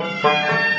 Música